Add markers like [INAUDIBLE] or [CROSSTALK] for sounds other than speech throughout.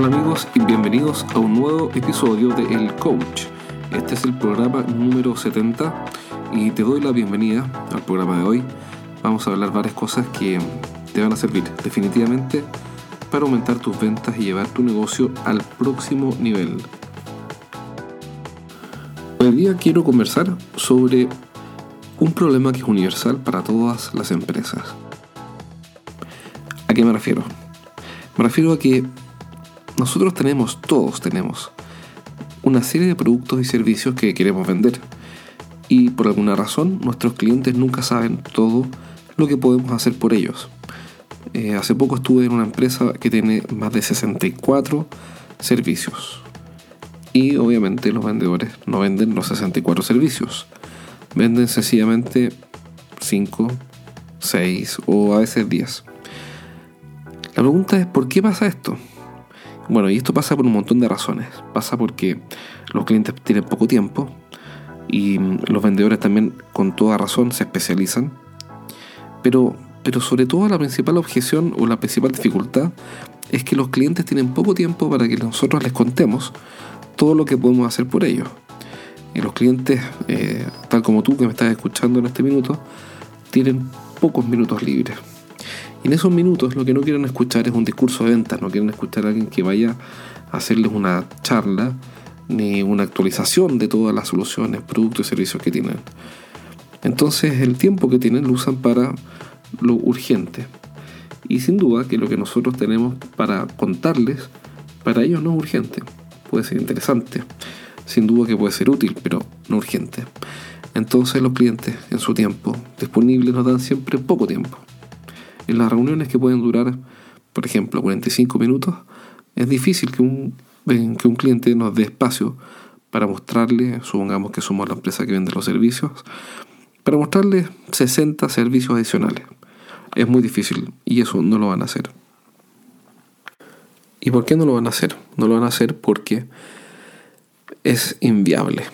Hola amigos y bienvenidos a un nuevo episodio de El Coach. Este es el programa número 70 y te doy la bienvenida al programa de hoy. Vamos a hablar varias cosas que te van a servir definitivamente para aumentar tus ventas y llevar tu negocio al próximo nivel. Hoy día quiero conversar sobre un problema que es universal para todas las empresas. ¿A qué me refiero? Me refiero a que nosotros tenemos, todos tenemos, una serie de productos y servicios que queremos vender. Y por alguna razón nuestros clientes nunca saben todo lo que podemos hacer por ellos. Eh, hace poco estuve en una empresa que tiene más de 64 servicios. Y obviamente los vendedores no venden los 64 servicios. Venden sencillamente 5, 6 o a veces 10. La pregunta es, ¿por qué pasa esto? Bueno, y esto pasa por un montón de razones. Pasa porque los clientes tienen poco tiempo y los vendedores también con toda razón se especializan. Pero, pero sobre todo la principal objeción o la principal dificultad es que los clientes tienen poco tiempo para que nosotros les contemos todo lo que podemos hacer por ellos. Y los clientes, eh, tal como tú que me estás escuchando en este minuto, tienen pocos minutos libres. Y en esos minutos lo que no quieren escuchar es un discurso de ventas, no quieren escuchar a alguien que vaya a hacerles una charla ni una actualización de todas las soluciones, productos y servicios que tienen. Entonces el tiempo que tienen lo usan para lo urgente. Y sin duda que lo que nosotros tenemos para contarles, para ellos no es urgente. Puede ser interesante, sin duda que puede ser útil, pero no urgente. Entonces los clientes en su tiempo disponible nos dan siempre poco tiempo. En las reuniones que pueden durar, por ejemplo, 45 minutos, es difícil que un, que un cliente nos dé espacio para mostrarle, supongamos que somos la empresa que vende los servicios, para mostrarle 60 servicios adicionales. Es muy difícil y eso no lo van a hacer. ¿Y por qué no lo van a hacer? No lo van a hacer porque es inviable.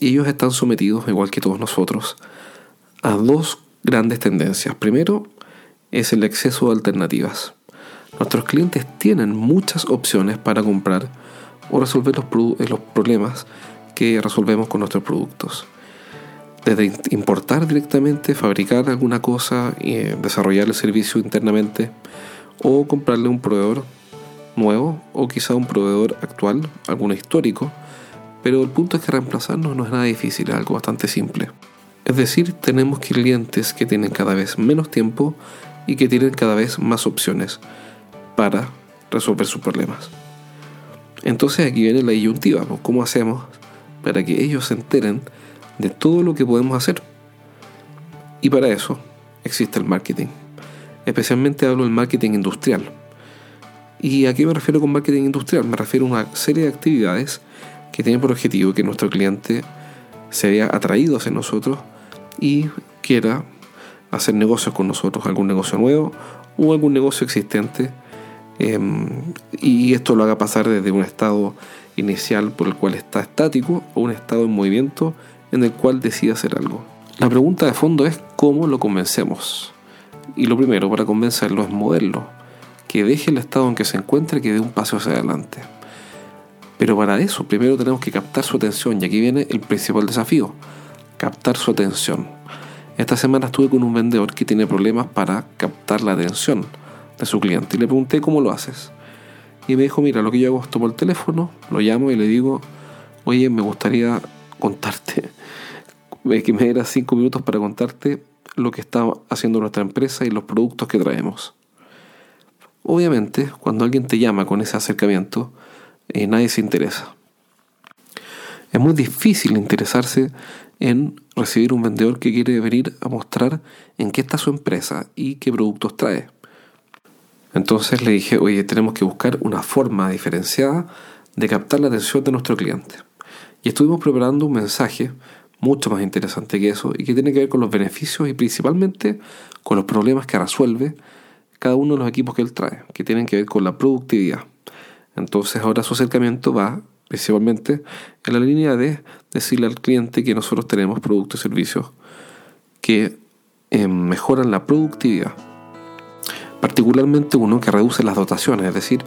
Y ellos están sometidos, igual que todos nosotros, a dos grandes tendencias. Primero, es el exceso de alternativas. Nuestros clientes tienen muchas opciones para comprar o resolver los, eh, los problemas que resolvemos con nuestros productos. Desde importar directamente, fabricar alguna cosa eh, desarrollar el servicio internamente o comprarle un proveedor nuevo o quizá un proveedor actual, alguno histórico, pero el punto es que reemplazarnos no es nada difícil, es algo bastante simple. Es decir, tenemos clientes que tienen cada vez menos tiempo y que tienen cada vez más opciones para resolver sus problemas. Entonces aquí viene la disyuntiva, ¿cómo hacemos para que ellos se enteren de todo lo que podemos hacer? Y para eso existe el marketing. Especialmente hablo del marketing industrial. ¿Y a qué me refiero con marketing industrial? Me refiero a una serie de actividades que tienen por objetivo que nuestro cliente se vea atraído hacia nosotros y quiera hacer negocios con nosotros, algún negocio nuevo o algún negocio existente. Em, y esto lo haga pasar desde un estado inicial por el cual está estático a un estado en movimiento en el cual decide hacer algo. La pregunta de fondo es cómo lo convencemos. Y lo primero para convencerlo es moverlo, que deje el estado en que se encuentre y que dé un paso hacia adelante. Pero para eso primero tenemos que captar su atención y aquí viene el principal desafío, captar su atención. Esta semana estuve con un vendedor que tiene problemas para captar la atención de su cliente y le pregunté cómo lo haces. Y me dijo, mira, lo que yo hago es tomo el teléfono, lo llamo y le digo, oye, me gustaría contarte, [LAUGHS] que me dieras cinco minutos para contarte lo que está haciendo nuestra empresa y los productos que traemos. Obviamente, cuando alguien te llama con ese acercamiento, eh, nadie se interesa. Es muy difícil interesarse en recibir un vendedor que quiere venir a mostrar en qué está su empresa y qué productos trae. Entonces le dije, oye, tenemos que buscar una forma diferenciada de captar la atención de nuestro cliente. Y estuvimos preparando un mensaje mucho más interesante que eso y que tiene que ver con los beneficios y principalmente con los problemas que resuelve cada uno de los equipos que él trae, que tienen que ver con la productividad. Entonces ahora su acercamiento va principalmente en la línea de decirle al cliente que nosotros tenemos productos y servicios que eh, mejoran la productividad. Particularmente uno que reduce las dotaciones, es decir,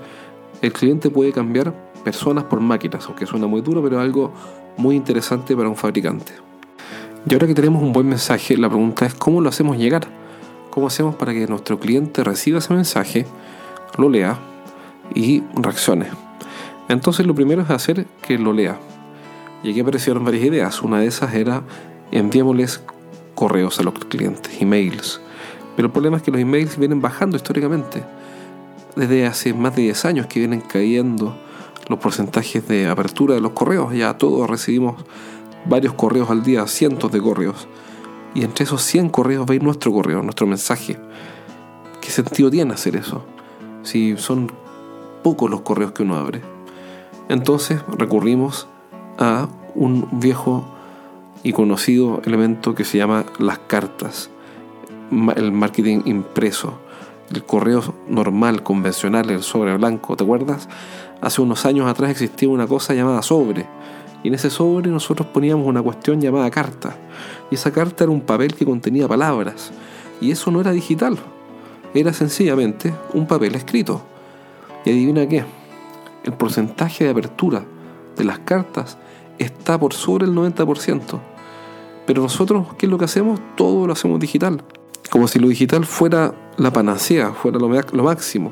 el cliente puede cambiar personas por máquinas, aunque suena muy duro, pero es algo muy interesante para un fabricante. Y ahora que tenemos un buen mensaje, la pregunta es cómo lo hacemos llegar. ¿Cómo hacemos para que nuestro cliente reciba ese mensaje, lo lea y reaccione? Entonces lo primero es hacer que lo lea. Y aquí aparecieron varias ideas. Una de esas era enviémosles correos a los clientes, emails. Pero el problema es que los emails vienen bajando históricamente. Desde hace más de 10 años que vienen cayendo los porcentajes de apertura de los correos. Ya todos recibimos varios correos al día, cientos de correos. Y entre esos 100 correos veis nuestro correo, nuestro mensaje. ¿Qué sentido tiene hacer eso? Si son pocos los correos que uno abre. Entonces recurrimos a un viejo y conocido elemento que se llama las cartas, el marketing impreso, el correo normal, convencional, el sobre blanco, ¿te acuerdas? Hace unos años atrás existía una cosa llamada sobre, y en ese sobre nosotros poníamos una cuestión llamada carta, y esa carta era un papel que contenía palabras, y eso no era digital, era sencillamente un papel escrito. Y adivina qué, el porcentaje de apertura de las cartas está por sobre el 90%. Pero nosotros, ¿qué es lo que hacemos? Todo lo hacemos digital. Como si lo digital fuera la panacea, fuera lo, máximo.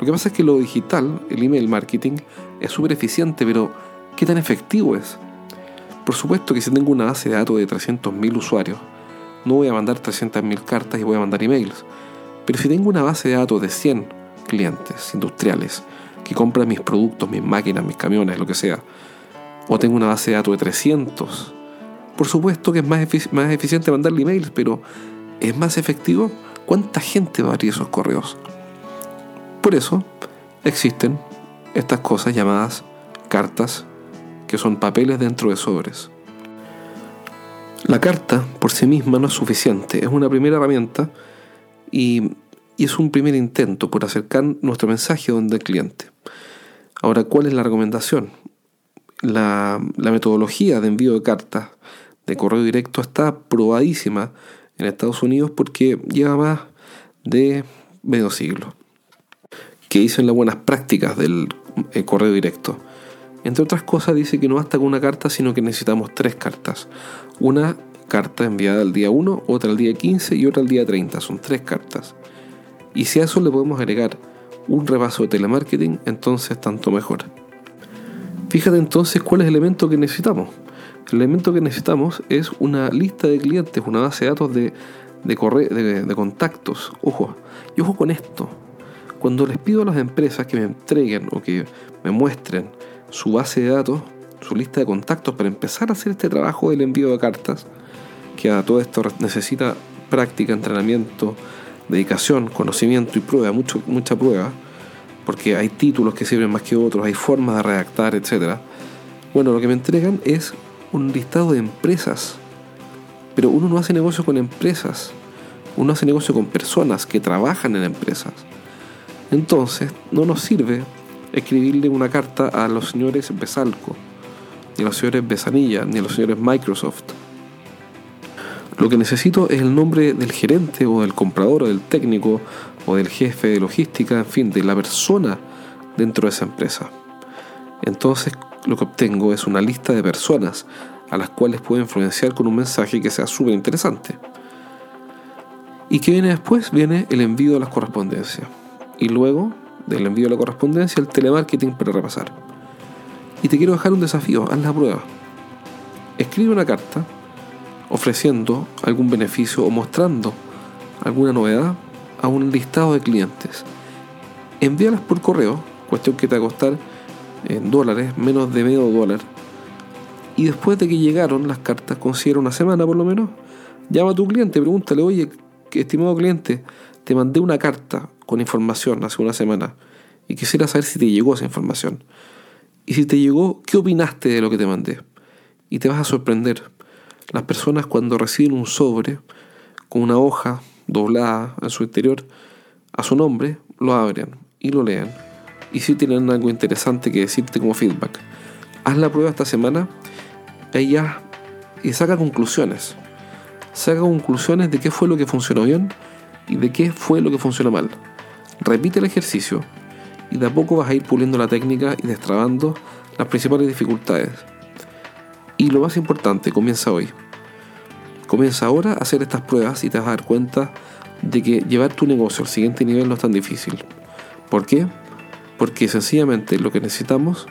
Lo que pasa es que lo digital, el email marketing, es súper eficiente, pero ¿qué tan efectivo es? Por supuesto que si tengo una base de datos de 300.000 usuarios, no voy a mandar 300.000 cartas y voy a mandar emails. Pero si tengo una base de datos de 100 clientes industriales que compran mis productos, mis máquinas, mis camiones, lo que sea, o tengo una base de datos de 300, por supuesto que es más, más eficiente mandarle emails, pero ¿es más efectivo? ¿Cuánta gente va a abrir esos correos? Por eso existen estas cosas llamadas cartas, que son papeles dentro de sobres. La carta por sí misma no es suficiente, es una primera herramienta y, es un primer intento por acercar nuestro mensaje donde el cliente. Ahora, ¿cuál es la recomendación? La, metodología de envío de cartas de correo directo está probadísima en Estados Unidos porque lleva más de medio siglo. Que dicen las buenas prácticas del eh, correo directo. Entre otras cosas dice que no basta con una carta, sino que necesitamos tres cartas. Una carta enviada al día 1, otra al día 15 y otra al día 30. Son tres cartas. Y si a eso le podemos agregar un repaso de telemarketing, entonces tanto mejor. Fíjate entonces cuál es el elemento que necesitamos. El elemento que necesitamos es una lista de clientes, una base de datos de, de, de, contactos. Ojo, y ojo con esto. Cuando les pido a las empresas que me entreguen o que me muestren su base de datos, su lista de contactos para empezar a hacer este trabajo del envío de cartas, que a todo esto necesita práctica, entrenamiento, dedicación, conocimiento y prueba, mucho, mucha prueba, porque hay títulos que sirven más que otros, hay formas de redactar, etc. Bueno, lo que me entregan es un listado de empresas. Pero uno no hace negocio con empresas. Uno hace negocio con personas que trabajan en empresas. Entonces, no nos sirve escribirle una carta a los señores Besalco, ni a los señores Besanilla, ni a los señores Microsoft. Lo que necesito es el nombre del gerente o del comprador o del técnico o del jefe de logística, en fin, de la persona dentro de esa empresa. Entonces, lo que obtengo es una lista de personas a las cuales puedo influenciar con un mensaje que sea súper interesante. ¿Y qué viene después? Viene el envío de las correspondencias. Y luego del envío de la correspondencia, el telemarketing para repasar. Y te quiero dejar un desafío, haz la prueba. Escribe una carta ofreciendo algún beneficio o mostrando alguna novedad a un listado de clientes. Envíalas por correo, cuestión que te va a costar en dólares, menos de medio dólar. Y después de que llegaron las cartas, considera una semana por lo menos, llama a tu cliente, pregúntale, oye, estimado cliente, te mandé una carta con información hace una semana y quisiera saber si te llegó esa información. Y si te llegó, ¿qué opinaste de lo que te mandé? Y te vas a sorprender. Las personas cuando reciben un sobre con una hoja doblada en su interior a su nombre, lo abren y lo leen y si tienen algo interesante que decirte como feedback. Haz la prueba esta semana ella y saca conclusiones. Saca conclusiones de qué fue lo que funcionó bien y de qué fue lo que funcionó mal. Repite el ejercicio y de a poco vas a ir puliendo la técnica y destrabando las principales dificultades. Y lo más importante, comienza hoy. Comienza ahora a hacer estas pruebas y te vas a dar cuenta de que llevar tu negocio al siguiente nivel no es tan difícil. ¿Por qué? Porque sencillamente lo que necesitamos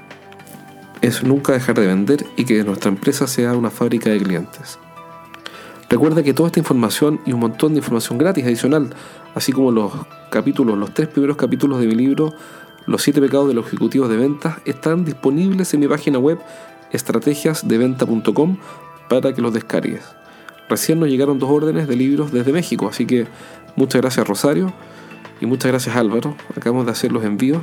es nunca dejar de vender y que nuestra empresa sea una fábrica de clientes. Recuerda que toda esta información y un montón de información gratis adicional, así como los capítulos, los tres primeros capítulos de mi libro, Los siete pecados de los ejecutivos de ventas, están disponibles en mi página web estrategiasdeventa.com para que los descargues. Recién nos llegaron dos órdenes de libros desde México, así que muchas gracias Rosario y muchas gracias Álvaro. Acabamos de hacer los envíos.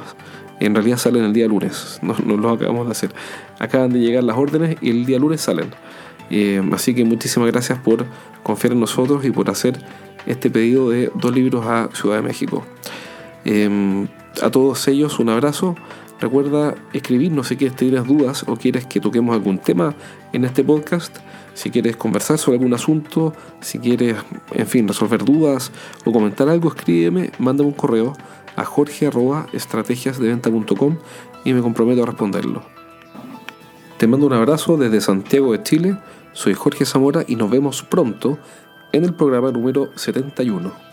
En realidad salen el día lunes, no, los acabamos de hacer. Acaban de llegar las órdenes y el día lunes salen. Eh, así que muchísimas gracias por confiar en nosotros y por hacer este pedido de dos libros a Ciudad de México. Eh, a todos ellos un abrazo. Recuerda escribirnos si quieres tener dudas o quieres que toquemos algún tema en este podcast. Si quieres conversar sobre algún asunto, si quieres, en fin, resolver dudas o comentar algo, escríbeme, mándame un correo a jorge.estrategiasdeventa.com y me comprometo a responderlo. Te mando un abrazo desde Santiago de Chile. Soy Jorge Zamora y nos vemos pronto en el programa número 71.